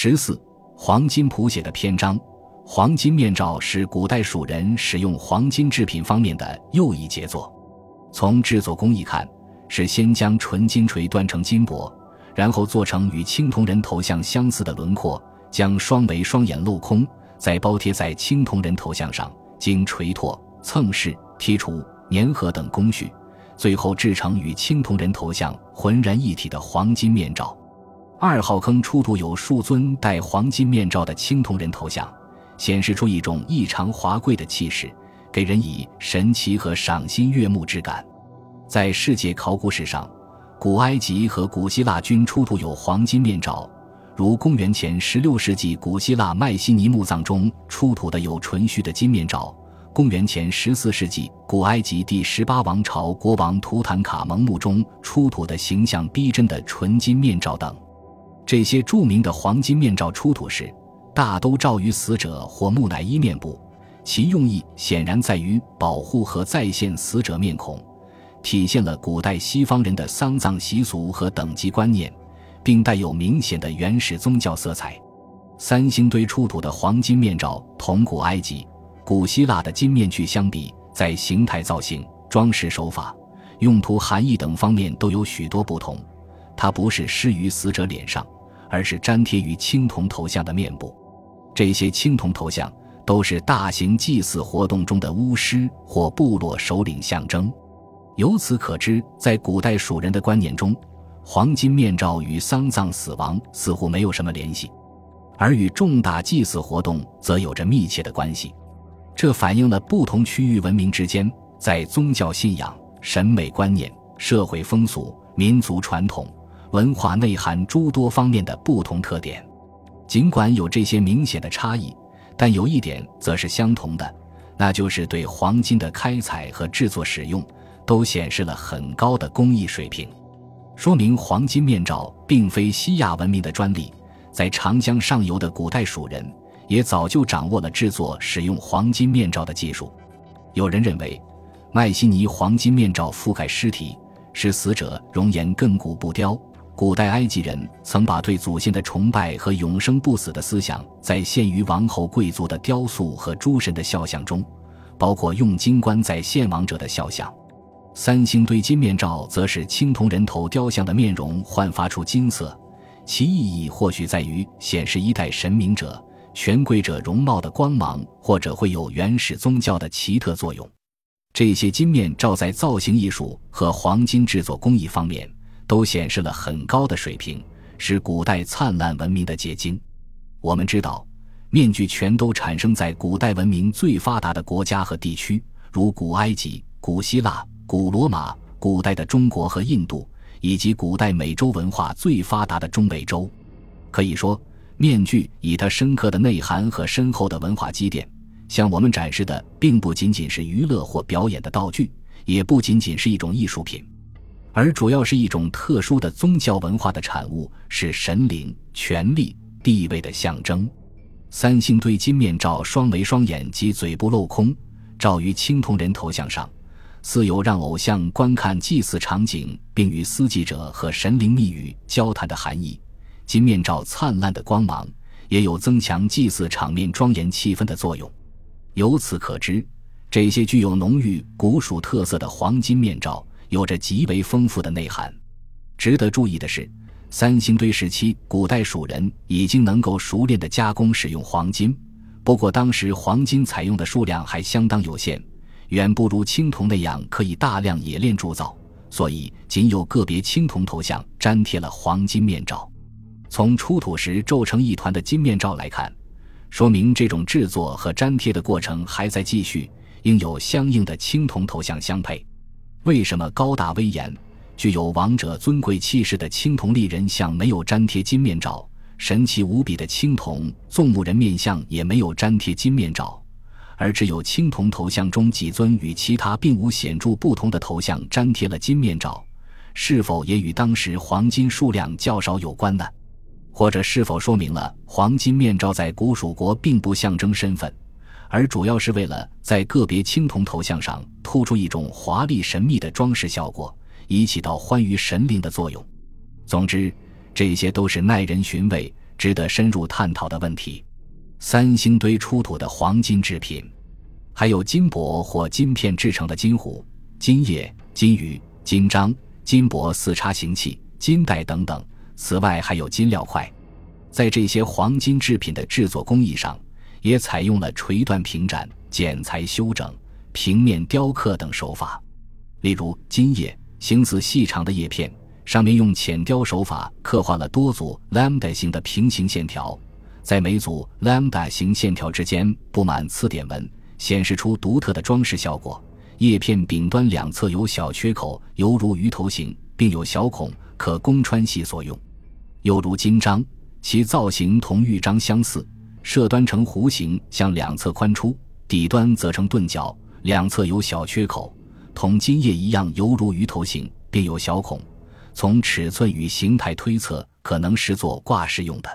十四，黄金谱写的篇章。黄金面罩是古代蜀人使用黄金制品方面的又一杰作。从制作工艺看，是先将纯金锤锻成金箔，然后做成与青铜人头像相似的轮廓，将双眉双眼镂空，再包贴在青铜人头像上，经锤拓、蹭饰、剔除、粘合等工序，最后制成与青铜人头像浑然一体的黄金面罩。二号坑出土有数尊戴黄金面罩的青铜人头像。显示出一种异常华贵的气势，给人以神奇和赏心悦目之感。在世界考古史上，古埃及和古希腊均出土有黄金面罩，如公元前十六世纪古希腊迈锡尼墓葬中出土的有纯须的金面罩；公元前十四世纪古埃及第十八王朝国王图坦卡蒙墓中出土的形象逼真的纯金面罩等。这些著名的黄金面罩出土时，大都罩于死者或木乃伊面部，其用意显然在于保护和再现死者面孔，体现了古代西方人的丧葬习俗和等级观念，并带有明显的原始宗教色彩。三星堆出土的黄金面罩同古埃及、古希腊的金面具相比，在形态造型、装饰手法、用途含义等方面都有许多不同。它不是施于死者脸上，而是粘贴于青铜头像的面部。这些青铜头像都是大型祭祀活动中的巫师或部落首领象征。由此可知，在古代蜀人的观念中，黄金面罩与丧葬死亡似乎没有什么联系，而与重大祭祀活动则有着密切的关系。这反映了不同区域文明之间在宗教信仰、审美观念、社会风俗、民族传统、文化内涵诸多方面的不同特点。尽管有这些明显的差异，但有一点则是相同的，那就是对黄金的开采和制作使用都显示了很高的工艺水平，说明黄金面罩并非西亚文明的专利。在长江上游的古代蜀人也早就掌握了制作使用黄金面罩的技术。有人认为，迈锡尼黄金面罩覆盖尸体，使死者容颜亘古不凋。古代埃及人曾把对祖先的崇拜和永生不死的思想再现于王侯贵族的雕塑和诸神的肖像中，包括用金冠在献王者的肖像。三星堆金面罩则是青铜人头雕像的面容焕发出金色，其意义或许在于显示一代神明者、权贵者容貌的光芒，或者会有原始宗教的奇特作用。这些金面罩在造型艺术和黄金制作工艺方面。都显示了很高的水平，是古代灿烂文明的结晶。我们知道，面具全都产生在古代文明最发达的国家和地区，如古埃及、古希腊、古罗马、古代的中国和印度，以及古代美洲文化最发达的中美洲。可以说，面具以它深刻的内涵和深厚的文化积淀，向我们展示的并不仅仅是娱乐或表演的道具，也不仅仅是一种艺术品。而主要是一种特殊的宗教文化的产物，是神灵、权力、地位的象征。三星堆金面罩双眉双眼及嘴部镂空，罩于青铜人头像上，似有让偶像观看祭祀场景并与司祭者和神灵密语交谈的含义。金面罩灿烂的光芒，也有增强祭祀场面庄严气氛的作用。由此可知，这些具有浓郁古蜀特色的黄金面罩。有着极为丰富的内涵。值得注意的是，三星堆时期古代蜀人已经能够熟练地加工使用黄金，不过当时黄金采用的数量还相当有限，远不如青铜那样可以大量冶炼铸造，所以仅有个别青铜头像粘贴了黄金面罩。从出土时皱成一团的金面罩来看，说明这种制作和粘贴的过程还在继续，应有相应的青铜头像相配。为什么高大威严、具有王者尊贵气势的青铜立人像没有粘贴金面罩？神奇无比的青铜纵目人面像也没有粘贴金面罩，而只有青铜头像中几尊与其他并无显著不同的头像粘贴了金面罩？是否也与当时黄金数量较少有关呢？或者是否说明了黄金面罩在古蜀国并不象征身份？而主要是为了在个别青铜头像上突出一种华丽神秘的装饰效果，以起到欢愉神灵的作用。总之，这些都是耐人寻味、值得深入探讨的问题。三星堆出土的黄金制品，还有金箔或金片制成的金壶、金叶、金鱼、金章、金箔四叉形器、金带等等。此外，还有金料块。在这些黄金制品的制作工艺上，也采用了锤断平展、剪裁修整、平面雕刻等手法。例如，金叶形似细长的叶片，上面用浅雕手法刻画了多组 lambda 形的平行线条。在每组 lambda 形线条之间布满刺点纹，显示出独特的装饰效果。叶片顶端两侧有小缺口，犹如鱼头形，并有小孔，可供穿系所用。又如金章，其造型同玉章相似，射端呈弧形，向两侧宽出，底端则呈钝角，两侧有小缺口，同金叶一样，犹如鱼头形，并有小孔。从尺寸与形态推测，可能是做挂饰用的。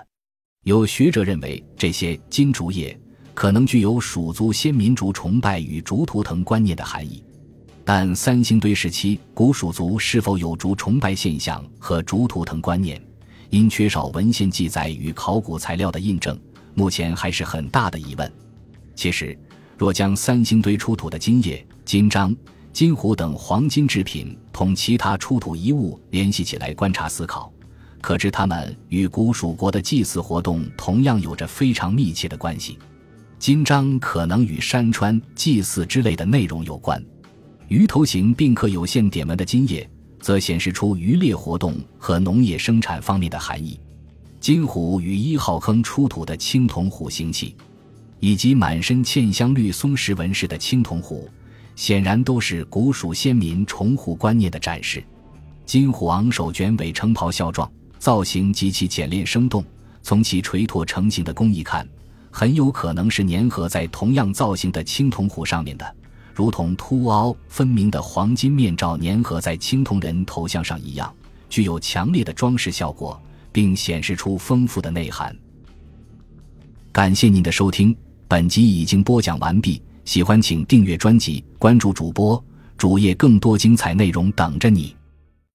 有学者认为，这些金竹叶可能具有蜀族先民族崇拜与竹图腾观念的含义，但三星堆时期古蜀族是否有竹崇拜现象和竹图腾观念，因缺少文献记载与考古材料的印证，目前还是很大的疑问。其实，若将三星堆出土的金叶、金章、金壶等黄金制品同其他出土遗物联系起来观察思考。可知，它们与古蜀国的祭祀活动同样有着非常密切的关系。金章可能与山川祭祀之类的内容有关，鱼头形并刻有线点纹的金叶，则显示出渔猎活动和农业生产方面的含义。金虎与一号坑出土的青铜虎形器，以及满身嵌镶绿松石纹饰的青铜壶，显然都是古蜀先民崇虎观念的展示。金虎昂首卷尾撑袍孝状。造型极其简练生动，从其垂拓成型的工艺看，很有可能是粘合在同样造型的青铜壶上面的，如同凸凹分明的黄金面罩粘合在青铜人头像上一样，具有强烈的装饰效果，并显示出丰富的内涵。感谢您的收听，本集已经播讲完毕。喜欢请订阅专辑，关注主播主页，更多精彩内容等着你。